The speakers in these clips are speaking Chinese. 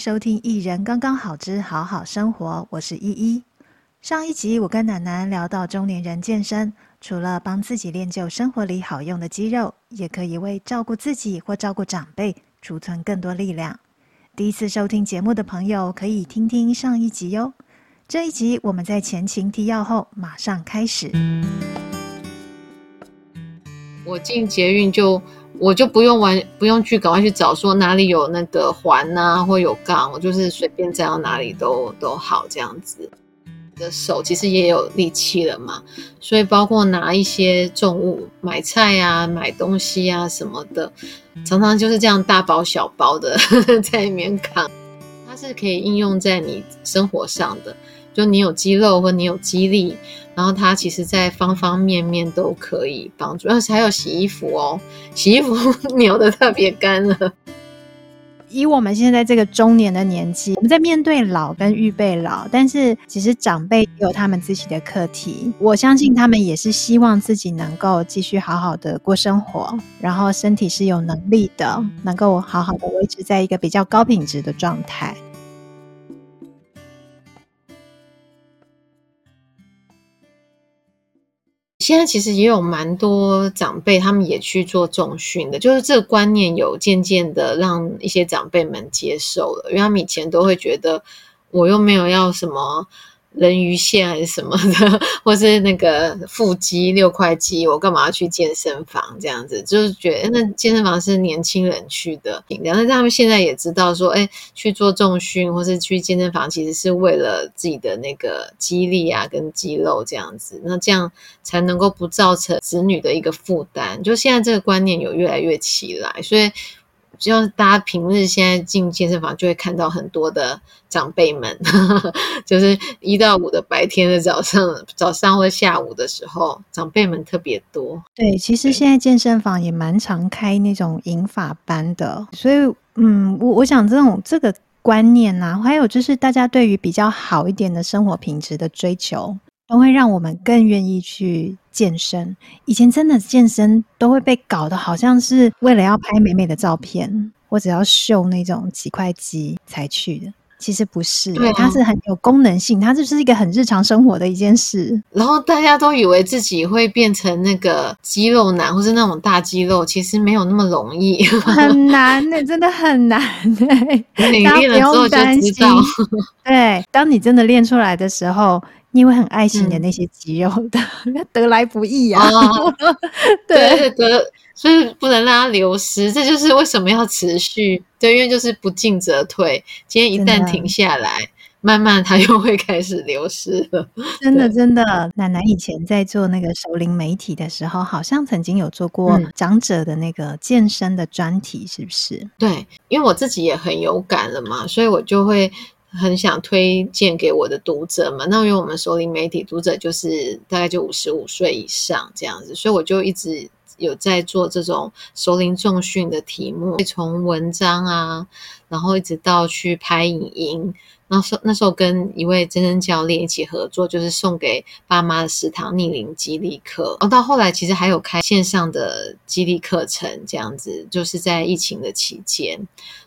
收听《一人刚刚好之好好生活》，我是依依。上一集我跟楠楠聊到中年人健身，除了帮自己练就生活里好用的肌肉，也可以为照顾自己或照顾长辈储存更多力量。第一次收听节目的朋友可以听听上一集哟。这一集我们在前情提要后马上开始。我进捷运就我就不用玩，不用去赶快去找说哪里有那个环啊或有杠，我就是随便站到哪里都都好这样子。的手其实也有力气了嘛，所以包括拿一些重物、买菜啊、买东西啊什么的，常常就是这样大包小包的 在里面扛。它是可以应用在你生活上的，就你有肌肉或你有肌力，然后它其实在方方面面都可以帮助。而且还有洗衣服哦，洗衣服 扭得特别干了。以我们现在这个中年的年纪，我们在面对老跟预备老，但是其实长辈有他们自己的课题。我相信他们也是希望自己能够继续好好的过生活，然后身体是有能力的，能够好好的维持在一个比较高品质的状态。现在其实也有蛮多长辈，他们也去做重训的，就是这个观念有渐渐的让一些长辈们接受了，因为他们以前都会觉得我又没有要什么。人鱼线还是什么的，或是那个腹肌六块肌，我干嘛要去健身房？这样子就是觉得那健身房是年轻人去的。然后他们现在也知道说，哎，去做重训或是去健身房，其实是为了自己的那个肌力啊跟肌肉这样子。那这样才能够不造成子女的一个负担。就现在这个观念有越来越起来，所以。只要大家平日现在进健身房，就会看到很多的长辈们，呵呵，就是一到五的白天的早上、早上或下午的时候，长辈们特别多。对，其实现在健身房也蛮常开那种银发班的，所以，嗯，我我想这种这个观念啊，还有就是大家对于比较好一点的生活品质的追求。都会让我们更愿意去健身。以前真的健身都会被搞得好像是为了要拍美美的照片，或者要秀那种几块肌才去的。其实不是，对啊，它是很有功能性，它就是一个很日常生活的一件事。然后大家都以为自己会变成那个肌肉男，或是那种大肌肉，其实没有那么容易，很难的，真的很难的。你练了之后就知道。对，当你真的练出来的时候。你会很爱惜你的那些肌肉的，嗯、得来不易啊！哦、对，得，所以不能让它流失，这就是为什么要持续。对，因为就是不进则退，今天一旦停下来，慢慢它又会开始流失了。真的，真的，奶奶以前在做那个熟龄媒体的时候，好像曾经有做过长者的那个健身的专题，是不是？对，因为我自己也很有感了嘛，所以我就会。很想推荐给我的读者嘛，那因为我们熟龄媒体读者就是大概就五十五岁以上这样子，所以我就一直有在做这种熟龄重训的题目，从文章啊，然后一直到去拍影音。那时候那时候跟一位健身教练一起合作，就是送给爸妈的十堂逆龄激励课。然后到后来其实还有开线上的激励课程，这样子就是在疫情的期间。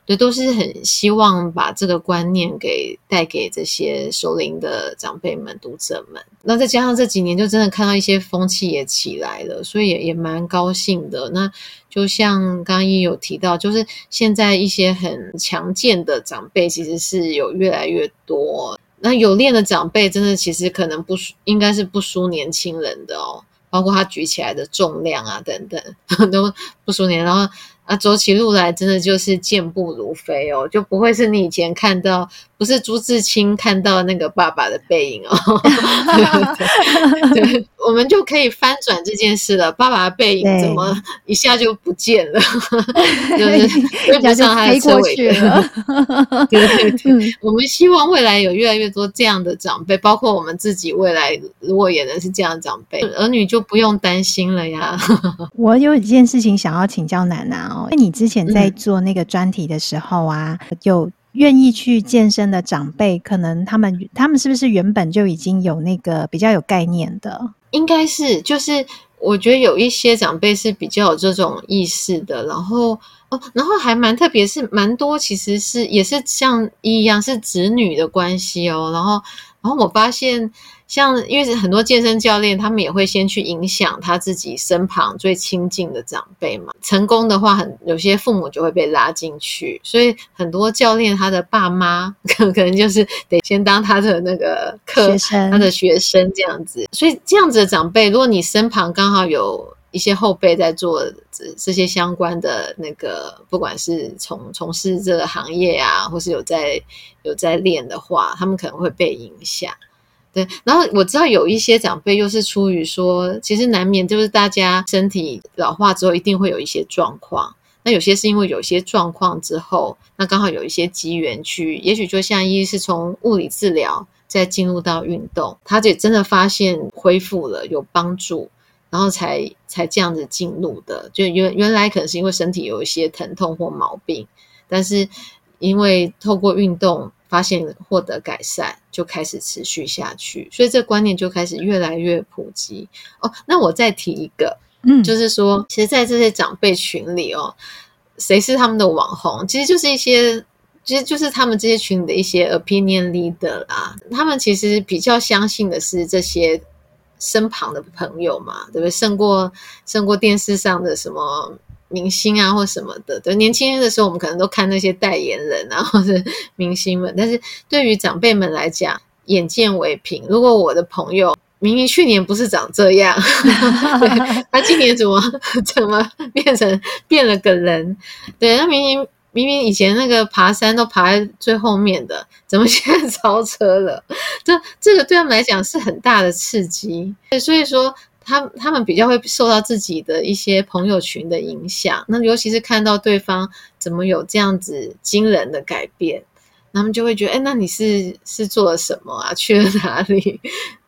对，都是很希望把这个观念给带给这些熟龄的长辈们、读者们。那再加上这几年，就真的看到一些风气也起来了，所以也也蛮高兴的。那就像刚刚也有提到，就是现在一些很强健的长辈，其实是有越来越多。那有练的长辈，真的其实可能不输，应该是不输年轻人的哦。包括他举起来的重量啊等等，都不输年。然后。啊，走起路来真的就是健步如飞哦，就不会是你以前看到，不是朱自清看到那个爸爸的背影哦。对，对，对，我们就可以翻转这件事了。爸爸的背影怎么一下就不见了？就是追不上他的车尾灯。对对对，嗯，我们希望未来有越来越多这样的长辈，包括我们自己未来如果也能是这样的长辈，儿女就不用担心了呀。我有一件事情想要请教那你之前在做那个专题的时候啊，嗯、有愿意去健身的长辈，可能他们他们是不是原本就已经有那个比较有概念的？应该是，就是我觉得有一些长辈是比较有这种意识的。然后，哦，然后还蛮特别，是蛮多，其实是也是像一样是子女的关系哦。然后，然后我发现，像因为很多健身教练，他们也会先去影响他自己身旁最亲近的长辈嘛。成功的话很，很有些父母就会被拉进去，所以很多教练他的爸妈可可能就是得先当他的那个课学生，他的学生这样子。所以这样子的长辈，如果你身旁刚好有。一些后辈在做这这些相关的那个，不管是从从事这个行业啊，或是有在有在练的话，他们可能会被影响。对，然后我知道有一些长辈又是出于说，其实难免就是大家身体老化之后，一定会有一些状况。那有些是因为有些状况之后，那刚好有一些机缘去，也许就像一是从物理治疗再进入到运动，他就真的发现恢复了，有帮助。然后才才这样子进入的，就原原来可能是因为身体有一些疼痛或毛病，但是因为透过运动发现获得改善，就开始持续下去，所以这观念就开始越来越普及哦。那我再提一个，嗯，就是说，其实，在这些长辈群里哦，谁是他们的网红？其实就是一些，其实就是他们这些群里的一些 opinion leader 啦。他们其实比较相信的是这些。身旁的朋友嘛，对不对？胜过胜过电视上的什么明星啊，或什么的。对，年轻人的时候，我们可能都看那些代言人啊，或者明星们。但是对于长辈们来讲，眼见为凭。如果我的朋友明明去年不是长这样，他今年怎么 怎么变成变了个人？对，他明明。明明以前那个爬山都爬在最后面的，怎么现在超车了？这这个对他们来讲是很大的刺激，所以说他他们比较会受到自己的一些朋友群的影响。那尤其是看到对方怎么有这样子惊人的改变，他们就会觉得，哎，那你是是做了什么啊？去了哪里？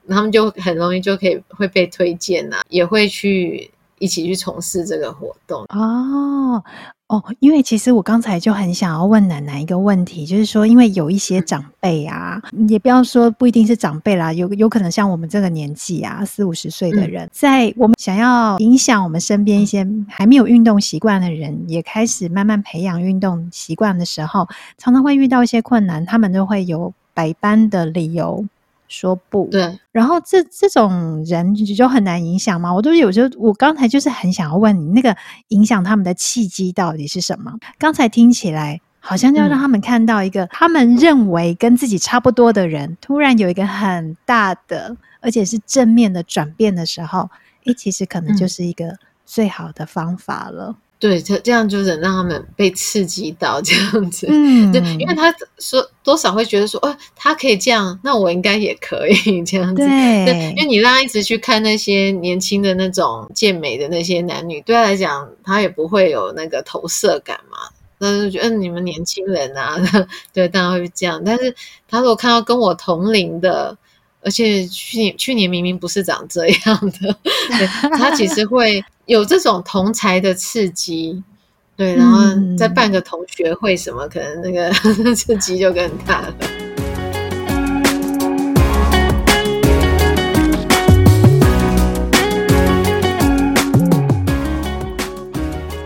他们就很容易就可以会被推荐啊，也会去一起去从事这个活动哦。哦，因为其实我刚才就很想要问奶奶一个问题，就是说，因为有一些长辈啊，也不要说不一定是长辈啦，有有可能像我们这个年纪啊，四五十岁的人，在我们想要影响我们身边一些还没有运动习惯的人，也开始慢慢培养运动习惯的时候，常常会遇到一些困难，他们都会有百般的理由。说不对，然后这这种人就很难影响嘛？我都有时候，我刚才就是很想要问你，那个影响他们的契机到底是什么？刚才听起来好像要让他们看到一个他们认为跟自己差不多的人，突然有一个很大的，而且是正面的转变的时候，诶，其实可能就是一个最好的方法了。对，他这样就是让他们被刺激到这样子，嗯，对，因为他说多少会觉得说，哦，他可以这样，那我应该也可以这样子，对，对，因为你让他一直去看那些年轻的那种健美的那些男女，对他来讲，他也不会有那个投射感嘛，那就觉得你们年轻人啊，对，当然会这样，但是他如果看到跟我同龄的。而且去年去年明明不是长这样的，对，他其实会有这种同才的刺激，对，然后再办个同学会什么，可能那个 刺激就更大了。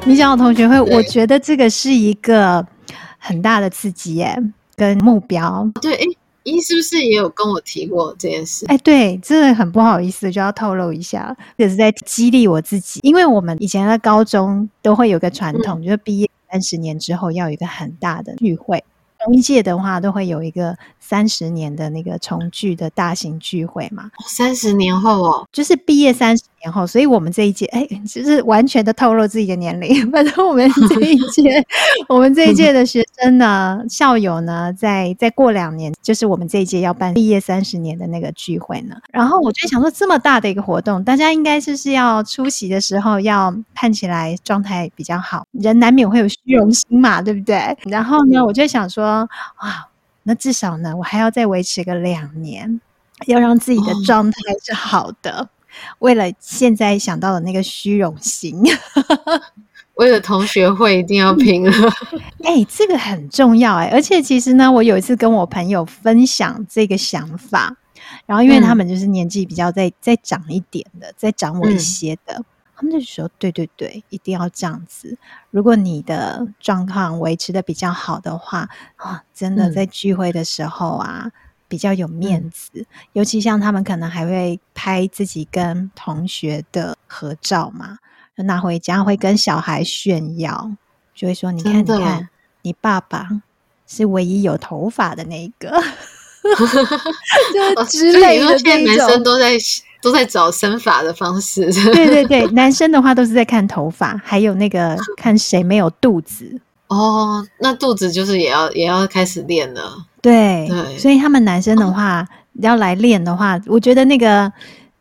你讲的同学会，我觉得这个是一个很大的刺激耶，跟目标。对，诶你是不是也有跟我提过这件事？哎，对，真的很不好意思，就要透露一下，也是在激励我自己，因为我们以前在高中都会有个传统，嗯、就是毕业三十年之后要有一个很大的聚会。同一届的话，都会有一个三十年的那个重聚的大型聚会嘛。三十年后哦，就是毕业三十年后，所以我们这一届，哎，就是完全的透露自己的年龄。反正我们这一 届，我们这一届的学生呢，校友呢，在再过两年，就是我们这一届要办毕业三十年的那个聚会呢。然后我就想说，这么大的一个活动，大家应该就是要出席的时候，要看起来状态比较好，人难免会有虚荣心嘛，对不对？然后呢，我就想说。啊，那至少呢，我还要再维持个两年，要让自己的状态是好的。哦、为了现在想到的那个虚荣心，为了同学会一定要拼了。哎、欸，这个很重要哎、欸。而且其实呢，我有一次跟我朋友分享这个想法，然后因为他们就是年纪比较再再长一点的，再长我一些的。嗯他们就说：“对对对，一定要这样子。如果你的状况维持的比较好的话，啊，真的在聚会的时候啊，嗯、比较有面子。嗯、尤其像他们可能还会拍自己跟同学的合照嘛，拿回家会跟小孩炫耀，就会说：‘你看，你看，你爸爸是唯一有头发的那一个。’就之类的在男生都在。”都在找生发的方式，对对对，男生的话都是在看头发，还有那个看谁没有肚子哦，那肚子就是也要也要开始练了，对对，所以他们男生的话、哦、要来练的话，我觉得那个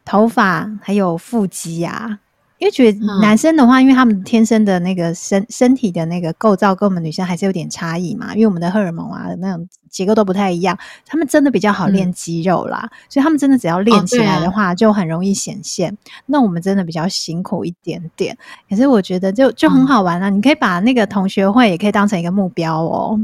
头发还有腹肌啊。因为觉得男生的话，嗯、因为他们天生的那个身身体的那个构造跟我们女生还是有点差异嘛，因为我们的荷尔蒙啊那种结构都不太一样，他们真的比较好练肌肉啦，嗯、所以他们真的只要练起来的话，就很容易显现。哦啊、那我们真的比较辛苦一点点，可是我觉得就就很好玩啊！嗯、你可以把那个同学会也可以当成一个目标哦。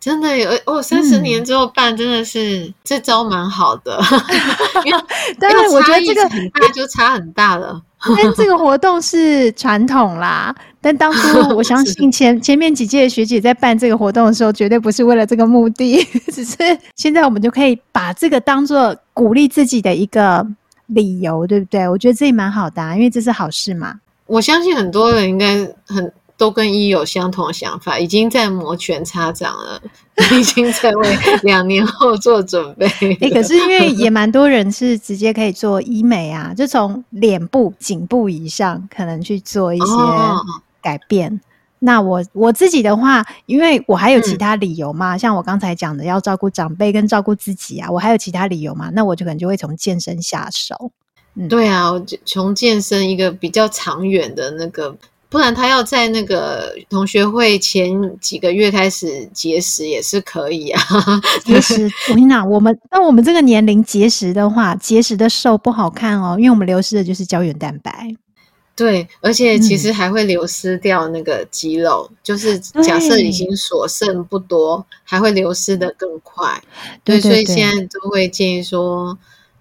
真的有哦，三十年之后办真的是、嗯、这招蛮好的，因为 但是我觉得这个很大就差很大了。但这个活动是传统啦，但当初我相信前前面几届的学姐在办这个活动的时候，绝对不是为了这个目的，只是现在我们就可以把这个当做鼓励自己的一个理由，对不对？我觉得这也蛮好的啊，因为这是好事嘛。我相信很多人应该很。都跟一有相同的想法，已经在摩拳擦掌了，已经在为两年后做准备。欸，可是因为也蛮多人是直接可以做医美啊，就从脸部、颈部以上可能去做一些改变。哦，那我我自己的话，因为我还有其他理由嘛，嗯，像我刚才讲的，要照顾长辈跟照顾自己啊，我还有其他理由嘛，那我就可能就会从健身下手。嗯，对啊，从健身一个比较长远的那个。不然他要在那个同学会前几个月开始节食也是可以啊。节食，我跟你讲，我们那我们这个年龄节食的话，节食的瘦不好看哦，因为我们流失的就是胶原蛋白。对，而且其实还会流失掉那个肌肉，嗯、就是假设已经所剩不多，对还会流失的更快。对，对，对，对，所以现在都会建议说。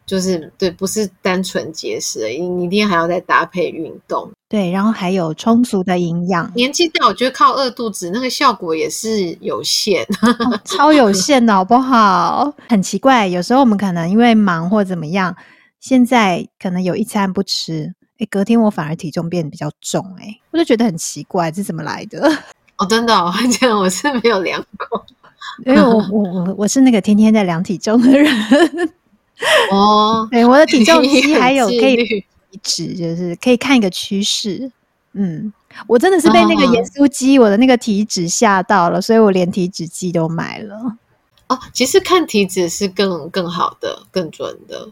就是对，不是单纯节食，你你一定还要再搭配运动。对，然后还有充足的营养。年纪大，我觉得靠饿肚子那个效果也是有限，哦、超有限的，好不好？很奇怪，有时候我们可能因为忙或怎么样，现在可能有一餐不吃，哎，隔天我反而体重变得比较重，哎，我就觉得很奇怪，这是怎么来的？哦，真的、哦，这样我是没有量过，因为我我我我是那个天天在量体重的人。哦，对，我的体重机还有可以体脂，就是可以看一个趋势。嗯，我真的是被那个盐酥鸡，我的那个体脂吓到了，所以我连体脂计都买了。哦，其实看体脂是更更好的、更准的。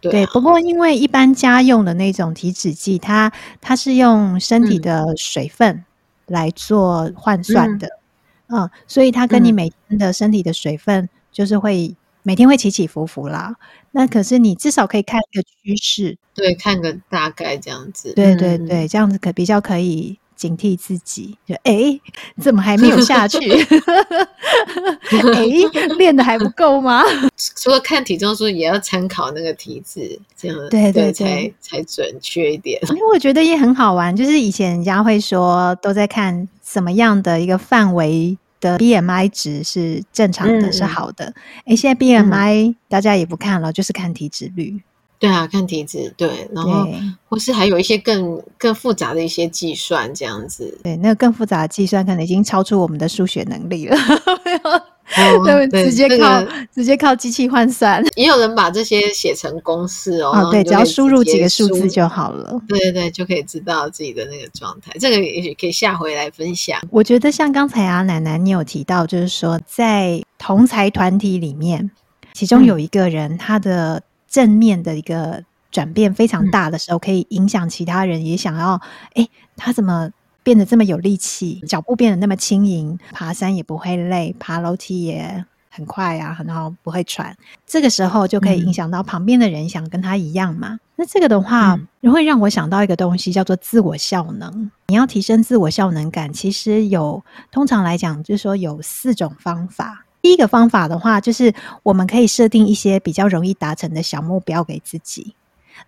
对，啊、对，不过因为一般家用的那种体脂计，它它是用身体的水分来做换算的。嗯，嗯，所以它跟你每天的身体的水分就是会。每天会起起伏伏啦，那可是你至少可以看一个趋势，对，看个大概这样子，对对对，嗯、这样子可比较可以警惕自己，就哎，怎么还没有下去？哎，练的还不够吗？除了看体重数，也要参考那个体脂，这样对对对，才才准确一点。因为我觉得也很好玩，就是以前人家会说都在看什么样的一个范围。的 BMI 值是正常的，嗯、是好的。哎、欸，现在 BMI、嗯、大家也不看了，就是看体脂率。对啊，看体质，对，然后或是还有一些更更复杂的一些计算，这样子。对，那个更复杂的计算可能已经超出我们的数学能力了。对，直接靠直接靠机器换算。也有人把这些写成公式哦，哦对，只要输入几个数字就好了。对对对，就可以知道自己的那个状态。这个也许可以下回来分享。我觉得像刚才啊，奶奶你有提到，就是说在同才团体里面，其中有一个人、嗯、他的正面的一个转变非常大的时候，可以影响其他人，也想要哎，他怎么？变得这么有力气，脚步变得那么轻盈，爬山也不会累，爬楼梯也很快啊，然后不会喘。这个时候就可以影响到旁边的人，想跟他一样嘛。嗯、那这个的话，会让我想到一个东西，叫做自我效能。你要提升自我效能感，其实有通常来讲，就是说有四种方法。第一个方法的话，就是我们可以设定一些比较容易达成的小目标给自己。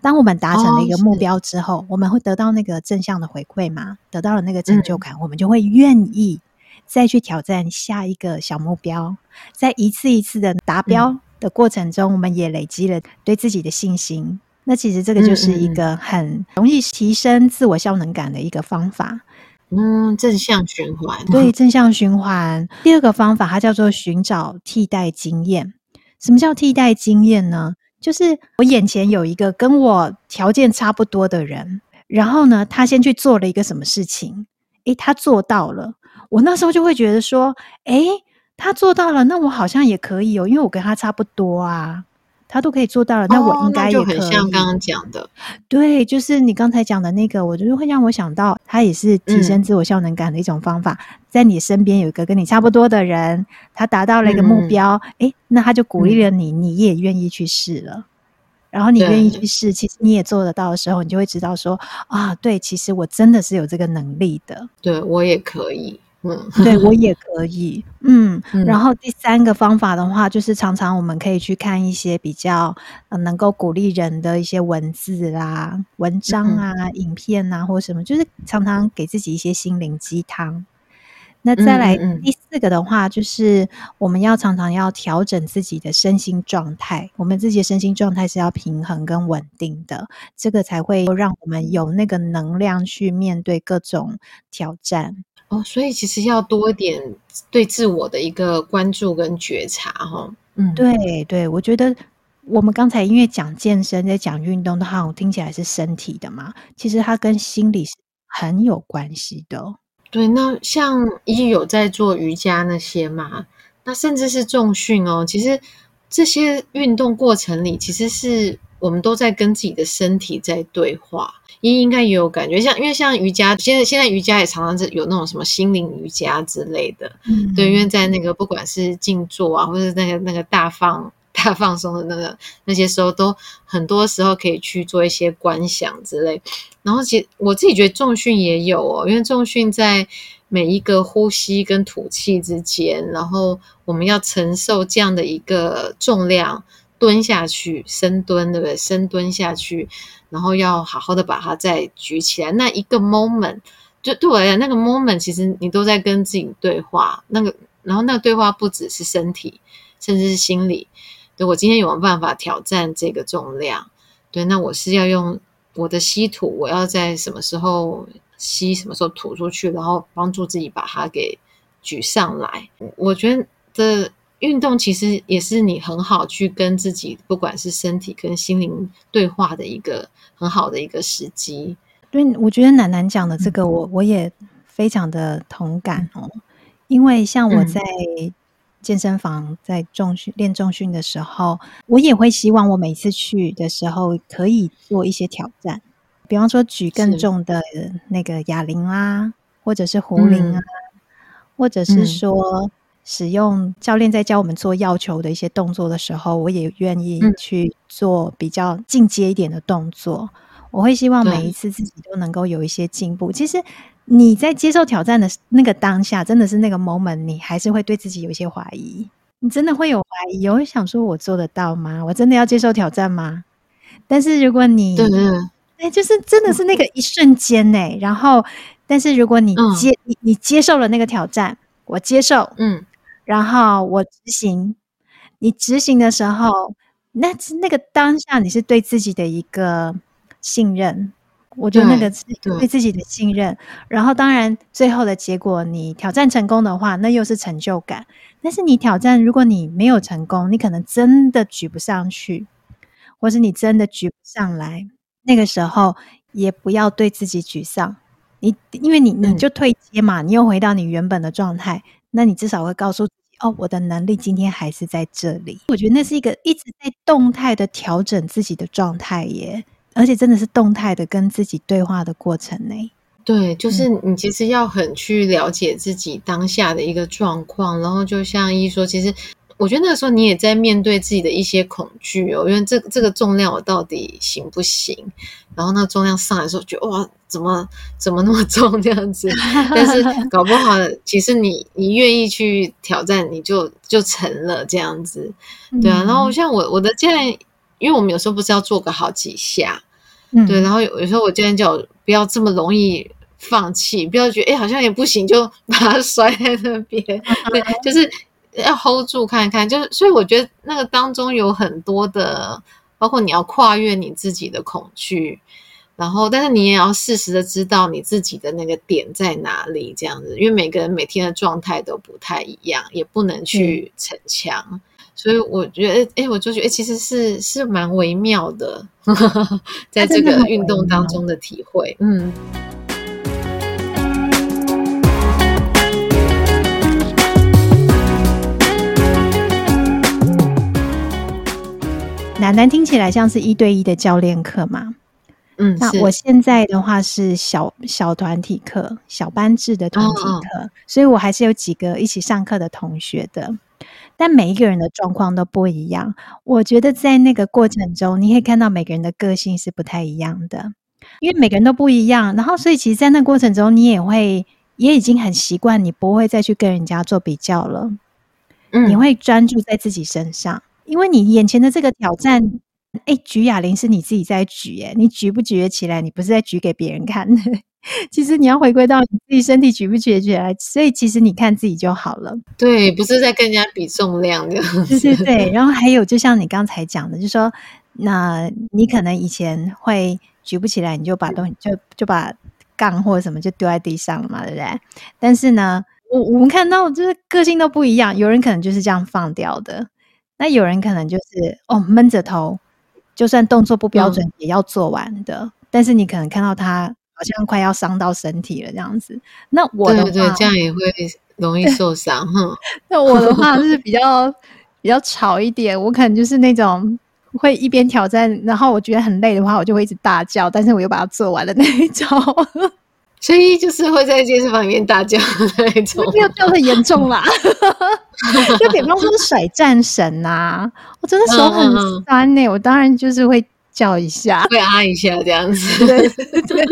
当我们达成了一个目标之后，哦、我们会得到那个正向的回馈嘛，得到了那个成就感，嗯、我们就会愿意再去挑战下一个小目标。在一次一次的达标的过程中，嗯、我们也累积了对自己的信心。那其实这个就是一个很容易提升自我效能感的一个方法。嗯，嗯正向循环。对，正向循环。第二个方法，它叫做寻找替代经验。什么叫替代经验呢？就是我眼前有一个跟我条件差不多的人，然后呢，他先去做了一个什么事情，诶，他做到了。我那时候就会觉得说，诶，他做到了，那我好像也可以哦，因为我跟他差不多啊。他都可以做到了，那我应该也可以。哦、很像刚刚讲的，对，就是你刚才讲的那个，我就会让我想到，他也是提升自我效能感的一种方法。嗯、在你身边有一个跟你差不多的人，他达到了一个目标，哎、嗯，那他就鼓励了你，嗯、你也愿意去试了。然后你愿意去试，其实你也做得到的时候，你就会知道说，啊，对，其实我真的是有这个能力的。对，我也可以。嗯，对，我也可以。嗯，嗯，然后第三个方法的话，就是常常我们可以去看一些比较呃能够鼓励人的一些文字啦、文章啊、嗯、影片啊，或什么，就是常常给自己一些心灵鸡汤。那再来第四个的话，就是我们要常常要调整自己的身心状态，我们自己的身心状态是要平衡跟稳定的，这个才会让我们有那个能量去面对各种挑战。哦，所以其实要多一点对自我的一个关注跟觉察，哈。嗯，对对，我觉得我们刚才因为讲健身，在讲运动的话，我听起来是身体的嘛，其实它跟心理是很有关系的。对，那像一有在做瑜伽那些嘛，那甚至是重训哦，其实这些运动过程里，其实是我们都在跟自己的身体在对话。应应该也有感觉，像因为像瑜伽，现在现在瑜伽也常常是有那种什么心灵瑜伽之类的，嗯，对，因为在那个不管是静坐啊，或者那个那个大放大放松的那个那些时候，都很多时候可以去做一些观想之类。然后其实我自己觉得重训也有哦，因为重训在每一个呼吸跟吐气之间，然后我们要承受这样的一个重量。蹲下去，深蹲，对不对？深蹲下去，然后要好好的把它再举起来。那一个 moment，就对我来讲，那个 moment 其实你都在跟自己对话。那个，然后那个对话不只是身体，甚至是心理。对，我今天有没有办法挑战这个重量？对，那我是要用我的吸吐，我要在什么时候吸，什么时候吐出去，然后帮助自己把它给举上来。我觉得这。运动其实也是你很好去跟自己，不管是身体跟心灵对话的一个很好的一个时机。对，我觉得楠楠讲的这个我，我我也非常的同感哦。因为像我在健身房在重训练重训的时候，我也会希望我每次去的时候可以做一些挑战，比方说举更重的那个哑铃啊，或者是壶铃啊，嗯、或者是说。使用教练在教我们做要求的一些动作的时候，我也愿意去做比较进阶一点的动作。嗯、我会希望每一次自己都能够有一些进步。其实你在接受挑战的那个当下，真的是那个 moment，你还是会对自己有一些怀疑。你真的会有怀疑，我会想说：我做得到吗？我真的要接受挑战吗？但是如果你，对，哎，就是真的是那个一瞬间呢。然后，但是如果你接、嗯、你你接受了那个挑战，我接受，嗯。然后我执行，你执行的时候，那那个当下你是对自己的一个信任，我觉得那个是对自己的信任。然后当然最后的结果，你挑战成功的话，那又是成就感。但是你挑战，如果你没有成功，你可能真的举不上去，或是你真的举不上来，那个时候也不要对自己沮丧。你因为你你就退阶嘛，嗯、你又回到你原本的状态。那你至少会告诉自己哦，我的能力今天还是在这里。我觉得那是一个一直在动态的调整自己的状态耶，而且真的是动态的跟自己对话的过程呢。对，就是你其实要很去了解自己当下的一个状况，然后就像一说，其实。我觉得那个时候你也在面对自己的一些恐惧哦，因为这这个重量我到底行不行？然后那个重量上来的时候，觉得哇，怎么怎么那么重这样子？但是 搞不好，其实你你愿意去挑战，你就就成了这样子，对啊。然后像我我的教练，因为我们有时候不是要做个好几下，嗯，对。然后有有时候我教练叫我不要这么容易放弃，不要觉得哎好像也不行，就 把它摔在那边。对，就是要 hold 住看看。就是所以我觉得那个当中有很多的，包括你要跨越你自己的恐惧。然后，但是你也要适时的知道你自己的那个点在哪里，这样子，因为每个人每天的状态都不太一样，也不能去逞强。嗯、所以我觉得，哎，我就觉得，其实是是蛮微妙的，在这个运动当中的体会。嗯。楠楠听起来像是一对一的教练课嘛？嗯，那我现在的话是小小团体课、小班制的团体课，哦，所以我还是有几个一起上课的同学的，但每一个人的状况都不一样。我觉得在那个过程中，你可以看到每个人的个性是不太一样的，因为每个人都不一样。然后，所以其实，在那过程中，你也会也已经很习惯，你不会再去跟人家做比较了。嗯，你会专注在自己身上，因为你眼前的这个挑战。哎，举哑铃是你自己在举，哎，你举不举得起来？你不是在举给别人看的。其实你要回归到你自己身体举不举得起来，所以其实你看自己就好了。对，不是在跟人家比重量的。对对对。然后还有，就像你刚才讲的，就是说，那你可能以前会举不起来，你就把东西就就把杠或者什么就丢在地上了嘛，对不对？但是呢，我我们看到就是个性都不一样，有人可能就是这样放掉的，那有人可能就是哦闷着头。就算动作不标准，也要做完的。嗯、但是你可能看到他好像快要伤到身体了，这样子。那我的话，对对对，这样也会容易受伤。哈，那我的话是比较比较吵一点，我可能就是那种会一边挑战，然后我觉得很累的话，我就会一直大叫，但是我又把它做完了那一种。所以就是会在健身房里面大叫的那一种，没有叫很严重啦。就比方说甩战神呐，我真的手很酸呢、欸，我当然就是会。叫一下，会啊一下这样子，对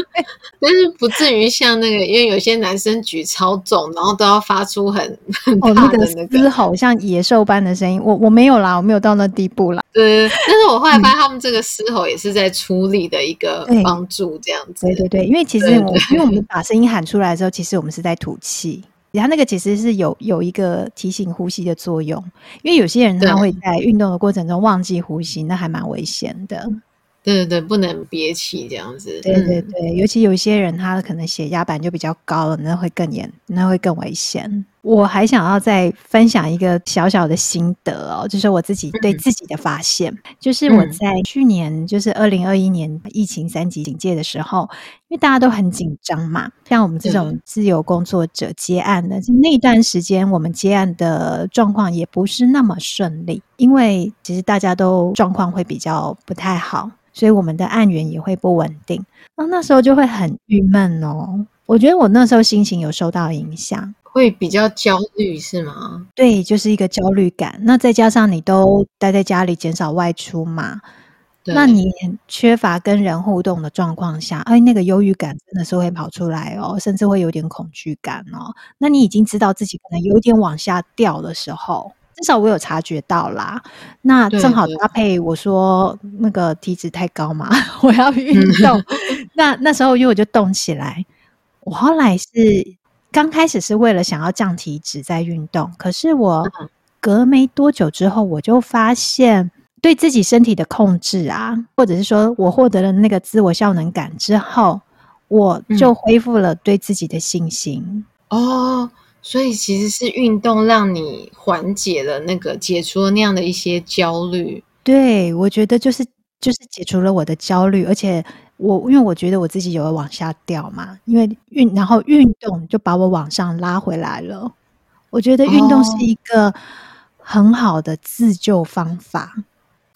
但是不至于像那个，因为有些男生举超重，然后都要发出很 很大的那个嘶吼，像野兽般的声音。我我没有啦，我没有到那地步啦。对，但是我后来发现他们这个嘶吼也是在出力的一个帮助，这样子。对对对，因为其实我因为我们把声音喊出来的时候，其实我们是在吐气，然后那个其实是有有一个提醒呼吸的作用。因为有些人他会在运动的过程中忘记呼吸，那还蛮危险的。对对对，不能憋气这样子。对对对，尤其有一些人，他可能血压板就比较高了，那会更严，那会更危险。我还想要再分享一个小小的心得哦，就是我自己对自己的发现，嗯、就是我在去年，就是二零二一年疫情三级警戒的时候，因为大家都很紧张嘛，像我们这种自由工作者接案的，就那段时间我们接案的状况也不是那么顺利，因为其实大家都状况会比较不太好。所以我们的案源也会不稳定，那那时候就会很郁闷哦。我觉得我那时候心情有受到影响，会比较焦虑，是吗？对，就是一个焦虑感。那再加上你都待在家里，减少外出嘛，那你缺乏跟人互动的状况下，哎，那个忧郁感真的是会跑出来哦，甚至会有点恐惧感哦。那你已经知道自己可能有点往下掉的时候。至少我有察觉到啦，那正好搭配我说那个体脂太高嘛，我要运动。那那时候因为我就动起来，我后来是刚开始是为了想要降体脂在运动，可是我隔没多久之后，我就发现对自己身体的控制啊，或者是说我获得了那个自我效能感之后，我就恢复了对自己的信心。嗯、哦。所以其实是运动让你缓解了那个解除了那样的一些焦虑。对，我觉得就是就是解除了我的焦虑，而且我因为我觉得我自己有往下掉嘛，因为运然后运动就把我往上拉回来了。我觉得运动是一个很好的自救方法，哦、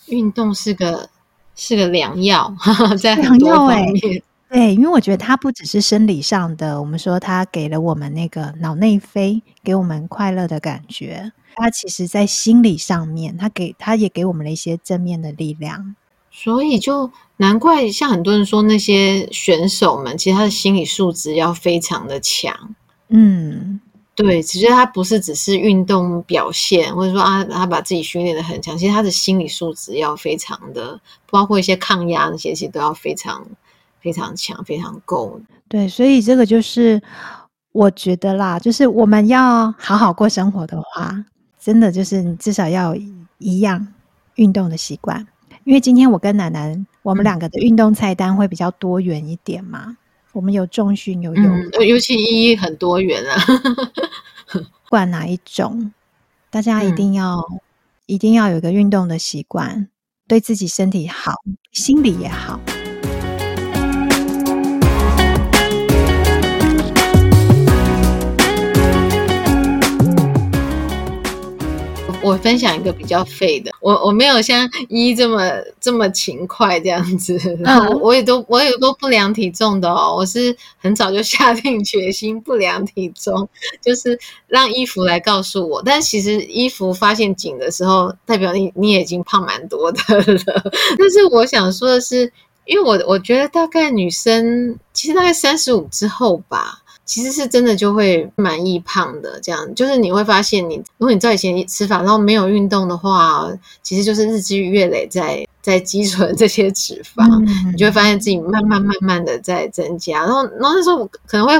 运动是个是个良药，在很多方面。对，因为我觉得它不只是生理上的，我们说它给了我们那个脑内啡，给我们快乐的感觉。它其实在心理上面，它给它也给我们了一些正面的力量。所以就难怪像很多人说，那些选手们其实他的心理素质要非常的强。嗯，对，其实他不是只是运动表现，或者说啊，他把自己训练的很强，其实他的心理素质要非常的，包括一些抗压那些，其实都要非常非常强，非常够。对，所以这个就是我觉得啦，就是我们要好好过生活的话，真的就是你至少要一样运动的习惯。因为今天我跟楠楠，我们两个的运动菜单会比较多元一点嘛。我们有重训，有游泳，嗯，尤其依依很多元啊。不管哪一种，大家一定要、嗯、一定要有一个运动的习惯，对自己身体好，心理也好。我分享一个比较废的，我我没有像一这么这么勤快这样子，我也都我也都不量体重的哦，我是很早就下定决心不量体重，就是让衣服来告诉我。但其实衣服发现紧的时候，代表你你也已经胖蛮多的了。但是我想说的是，因为我我觉得大概女生其实大概三十五之后吧。其实是真的就会蛮易胖的，这样就是你会发现你，你如果你照以前吃法，然后没有运动的话，其实就是日积月累在在积存这些脂肪，嗯，你就会发现自己慢慢慢慢的在增加，然后然后那时候我可能会，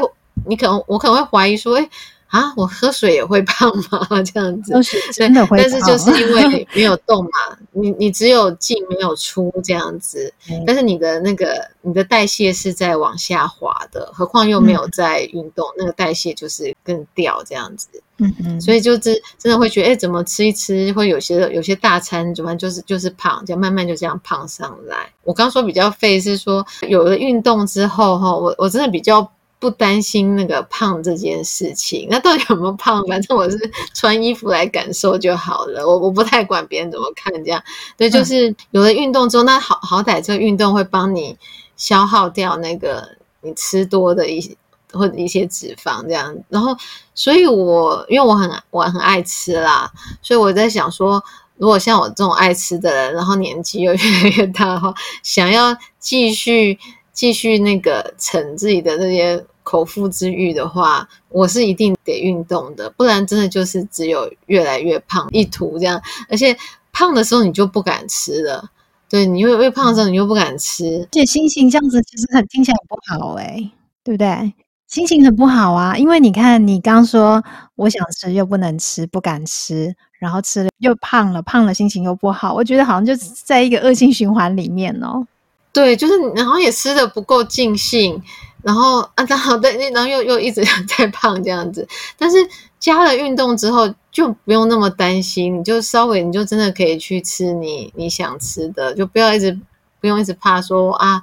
你可能我可能会怀疑说，哎。啊，我喝水也会胖吗？这样子，真的会胖。但是就是因为 没有动嘛，你你只有进没有出这样子，嗯。但是你的那个你的代谢是在往下滑的，何况又没有在运动，嗯，那个代谢就是更掉这样子。嗯嗯。所以就是真的会觉得，哎，怎么吃一吃会有些有些大餐，怎么就是就是胖，就慢慢就这样胖上来。我刚说比较废是说，有了运动之后哈，我我真的比较。不担心那个胖这件事情，那到底有没有胖？反正我是穿衣服来感受就好了。我我不太管别人怎么看，这样对，就是有了运动之后，那好好歹这个运动会帮你消耗掉那个你吃多的一些或者一些脂肪，这样。然后，所以我因为我很我很爱吃啦，所以我在想说，如果像我这种爱吃的人，然后年纪又 越来越大的话，想要继续继续那个逞自己的那些。口腹之欲的话，我是一定得运动的，不然真的就是只有越来越胖一途这样。而且胖的时候你就不敢吃了，对，你越越胖的时候你又不敢吃，而且心情这样子其实很听起来很不好哎、欸，对不对？心情很不好啊，因为你看你刚说我想吃又不能吃，不敢吃，然后吃了又胖了，胖了心情又不好，我觉得好像就在一个恶性循环里面哦。对，就是然后也吃的不够尽兴。然后啊，然后对，然后又又一直 在胖这样子。但是加了运动之后，就不用那么担心，你就稍微你就真的可以去吃你你想吃的，就不要一直不用一直怕说啊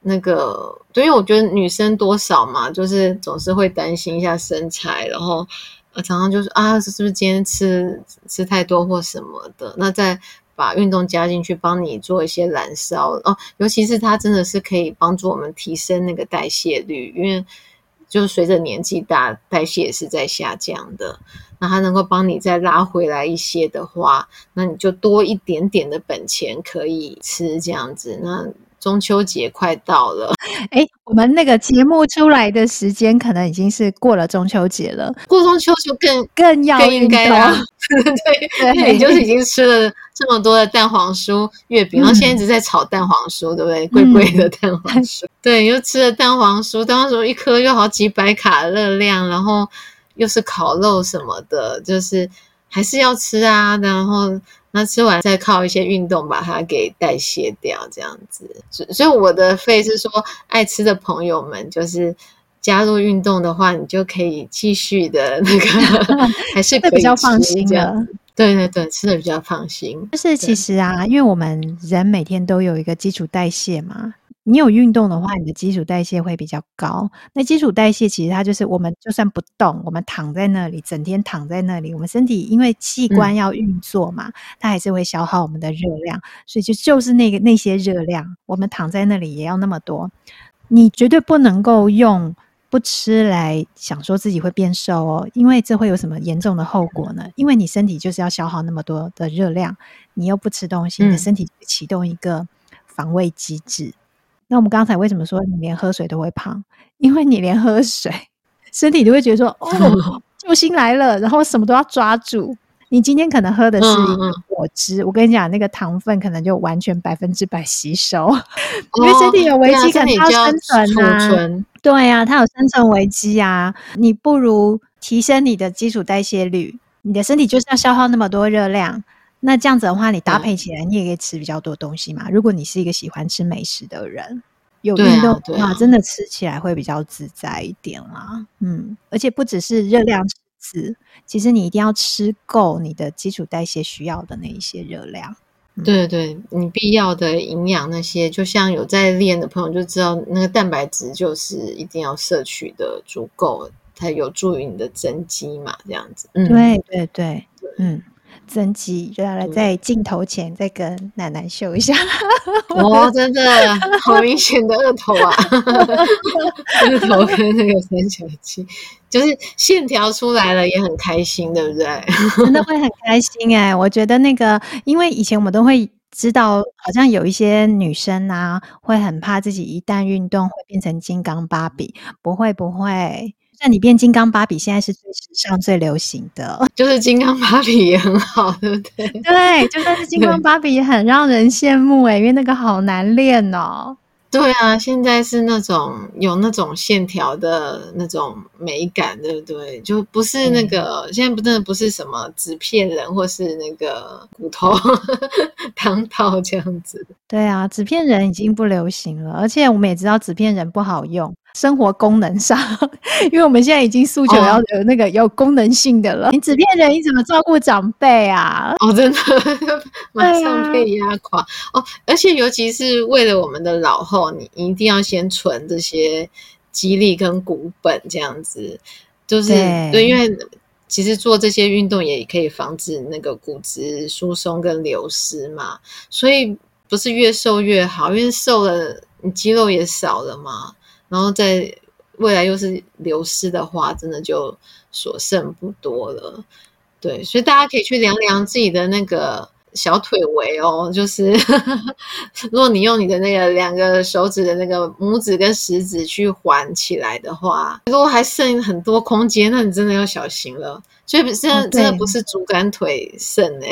那个，对，因为我觉得女生多少嘛，就是总是会担心一下身材，然后常常就是啊，是不是今天吃吃太多或什么的？那在。把运动加进去，帮你做一些燃烧哦。尤其是它真的是可以帮助我们提升那个代谢率，因为就是随着年纪大，代谢也是在下降的。那它能够帮你再拉回来一些的话，那你就多一点点的本钱可以吃这样子。那中秋节快到了，哎，我们那个节目出来的时间可能已经是过了中秋节了。过中秋就更更要更应该了，对对，你就是已经吃了这么多的蛋黄酥月饼，然后现在一直在炒蛋黄酥，对不对？贵贵的蛋黄酥，对，又吃了蛋黄酥，蛋黄酥一颗又好几百卡热量，然后又是烤肉什么的，就是还是要吃啊，然后。那吃完再靠一些运动把它给代谢掉，这样子。所所以我的肺是说，爱吃的朋友们，就是加入运动的话，你就可以继续的那个，还是比较放心的。对对对，吃的比较放心。就是其实啊，因为我们人每天都有一个基础代谢嘛。你有运动的话，你的基础代谢会比较高。那基础代谢其实它就是我们就算不动，我们躺在那里，整天躺在那里，我们身体因为器官要运作嘛，嗯、它还是会消耗我们的热量，所以就就是那个那些热量，我们躺在那里也要那么多。你绝对不能够用不吃来想说自己会变瘦哦，因为这会有什么严重的后果呢？因为你身体就是要消耗那么多的热量，你又不吃东西，你的身体就启动一个防卫机制。那我们刚才为什么说你连喝水都会胖？因为你连喝水，身体就会觉得说：“哦，救星来了，然后什么都要抓住。你今天可能喝的是一个果汁，嗯嗯、我跟你讲，那个糖分可能就完全百分之百吸收，哦、因为身体有危机，可能要生存啊。对呀、啊，它有生存危机啊。你不如提升你的基础代谢率，你的身体就是要消耗那么多热量。那这样子的话，你搭配起来，你也可以吃比较多东西嘛。嗯、如果你是一个喜欢吃美食的人，有运动的话，真的吃起来会比较自在一点啦。嗯，而且不只是热量。吃，其实你一定要吃够你的基础代谢需要的那一些热量。嗯、对对，你必要的营养那些，就像有在练的朋友就知道，那个蛋白质就是一定要摄取的足够，才有助于你的增肌嘛，这样子。嗯，对对对，嗯。增肌，就要来在镜头前再跟奶奶秀一下。哦，真的好明显的二头啊！二头跟那个三角肌，就是线条出来了，也很开心，对不对？真的会很开心哎！我觉得那个，因为以前我们都会知道，好像有一些女生啊，会很怕自己一旦运动会变成金刚芭比。不会，不会。那你变金刚芭比，现在是最时尚、最流行的，就是金刚芭比也很好，对不对？对，就算是金刚芭比也很让人羡慕哎，因为那个好难练哦。对啊，现在是那种有那种线条的那种美感，对不对？就不是那个、嗯、现在不真的不是什么纸片人或是那个骨头 糖套这样子。对啊，纸片人已经不流行了，而且我们也知道纸片人不好用，生活功能上，因为我们现在已经诉求要有那个有功能性的了。哦、你纸片人你怎么照顾长辈啊？哦，真的 马上被压垮、啊、哦，而且尤其是为了我们的老后。你一定要先存这些肌力跟股本，这样子就是对，对，因为其实做这些运动也可以防止那个骨质疏松跟流失嘛，所以不是越瘦越好，因为瘦了你肌肉也少了嘛，然后在未来又是流失的话，真的就所剩不多了。对，所以大家可以去量量自己的那个。小腿围哦，就是 如果你用你的那个两个手指的那个拇指跟食指去环起来的话，如果还剩很多空间，那你真的要小心了。所以真的、哦、真的不是竹竿腿剩 诶。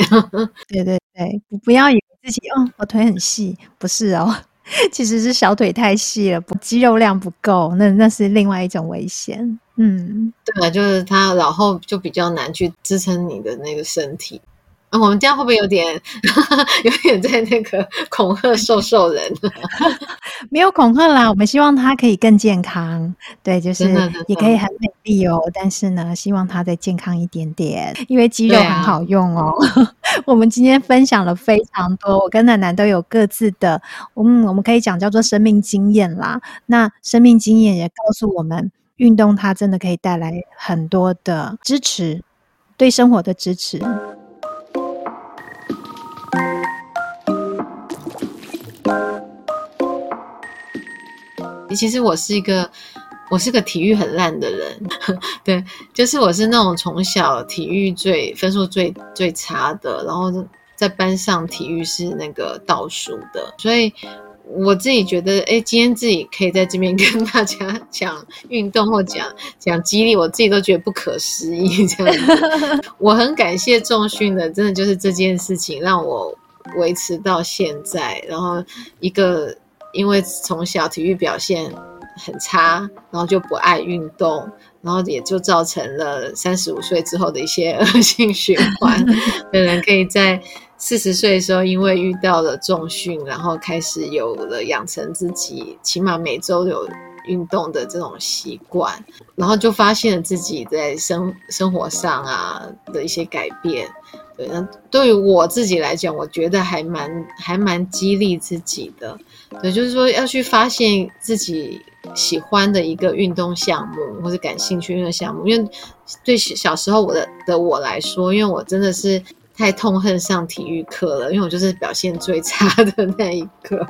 对对对，不要以为自己哦，我腿很细，不是哦，其实是小腿太细了，肌肉量不够，那那是另外一种危险。嗯，对啊，就是他然后就比较难去支撑你的那个身体。我们这样会不会有点 有点在那个恐吓瘦瘦人？没有恐吓啦，我们希望他可以更健康。对，就是也可以很美丽哦。但是呢，希望他再健康一点点，因为肌肉很好用哦。啊、我们今天分享了非常多，我跟奶奶都有各自的，嗯，我们可以讲叫做生命经验啦。那生命经验也告诉我们，运动它真的可以带来很多的支持，对生活的支持。其实我是一个，我是个体育很烂的人，对，就是我是那种从小体育最分数最最差的，然后在班上体育是那个倒数的，所以我自己觉得，哎，今天自己可以在这边跟大家讲运动或讲讲激励，我自己都觉得不可思议这样子。我很感谢重训的，真的就是这件事情让我维持到现在，然后一个。因为从小体育表现很差，然后就不爱运动，然后也就造成了三十五岁之后的一些 恶性循环。本人可以在四十岁的时候，因为遇到了重训，然后开始有了养成自己起码每周有运动的这种习惯，然后就发现了自己在生生活上啊的一些改变。对，那对于我自己来讲，我觉得还蛮还蛮激励自己的。对，就是说要去发现自己喜欢的一个运动项目或者感兴趣运动项目，因为对小时候我的的我来说，因为我真的是太痛恨上体育课了，因为我就是表现最差的那一个。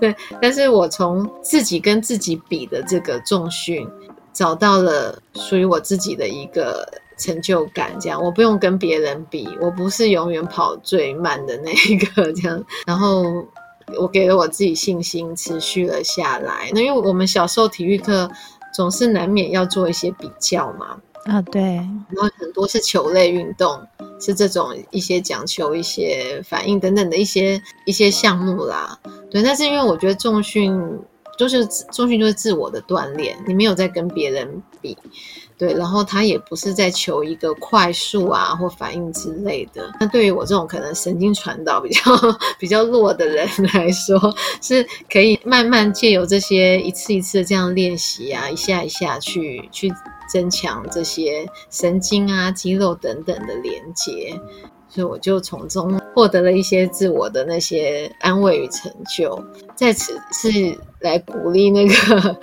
对，但是我从自己跟自己比的这个重训，找到了属于我自己的一个成就感。这样，我不用跟别人比，我不是永远跑最慢的那一个。这样，然后。我给了我自己信心，持续了下来。那因为我们小时候体育课总是难免要做一些比较嘛，啊，对，然后很多是球类运动，是这种一些讲求一些反应等等的一些一些项目啦。对，但是因为我觉得重训就是重训就是自我的锻炼，你没有在跟别人比。对，然后他也不是在求一个快速啊或反应之类的。那对于我这种可能神经传导比较比较弱的人来说，是可以慢慢借由这些一次一次的这样练习啊，一下一下去去增强这些神经啊、肌肉等等的连接。所以我就从中获得了一些自我的那些安慰与成就。在此是来鼓励那个。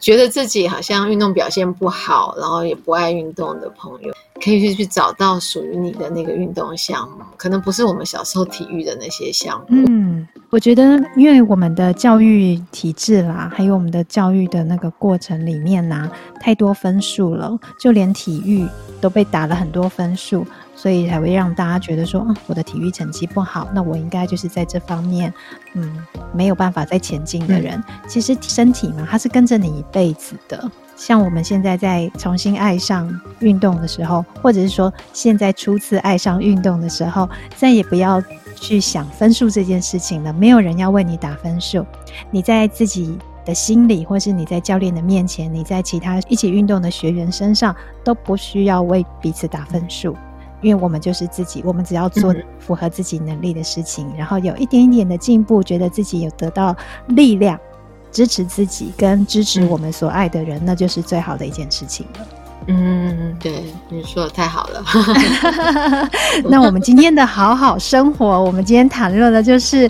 觉得自己好像运动表现不好，然后也不爱运动的朋友，可以去去找到属于你的那个运动项目，可能不是我们小时候体育的那些项目。嗯，我觉得，因为我们的教育体制啦，还有我们的教育的那个过程里面呐、太多分数了，就连体育都被打了很多分数。所以才会让大家觉得说，嗯，我的体育成绩不好，那我应该就是在这方面，嗯，没有办法再前进的人。嗯。其实身体嘛，它是跟着你一辈子的。像我们现在在重新爱上运动的时候，或者是说现在初次爱上运动的时候，再也不要去想分数这件事情了。没有人要为你打分数，你在自己的心里，或是你在教练的面前，你在其他一起运动的学员身上，都不需要为彼此打分数。因为我们就是自己，我们只要做符合自己能力的事情，嗯、然后有一点一点的进步，觉得自己有得到力量，支持自己跟支持我们所爱的人，嗯、那就是最好的一件事情了。嗯，对，你说的太好了。那我们今天的好好生活，我们今天谈论的就是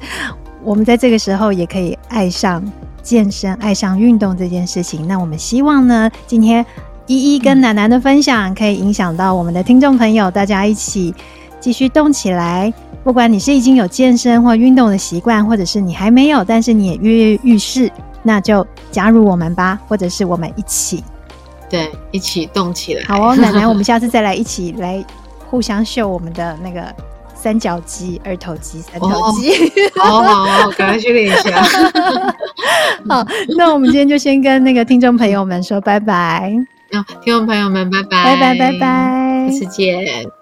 我们在这个时候也可以爱上健身、爱上运动这件事情。那我们希望呢，今天。依依跟楠楠的分享可以影响到我们的听众朋友，大家一起继续动起来。不管你是已经有健身或运动的习惯，或者是你还没有，但是你也跃跃欲试，那就加入我们吧，或者是我们一起，对，一起动起来。好哦，奶奶，我们下次再来一起来互相秀我们的那个三角肌、二头肌、三头肌。好好好，赶快去练一下。好，那我们今天就先跟那个听众朋友们说拜拜。听众朋友们，拜拜，拜拜，拜拜，下次见。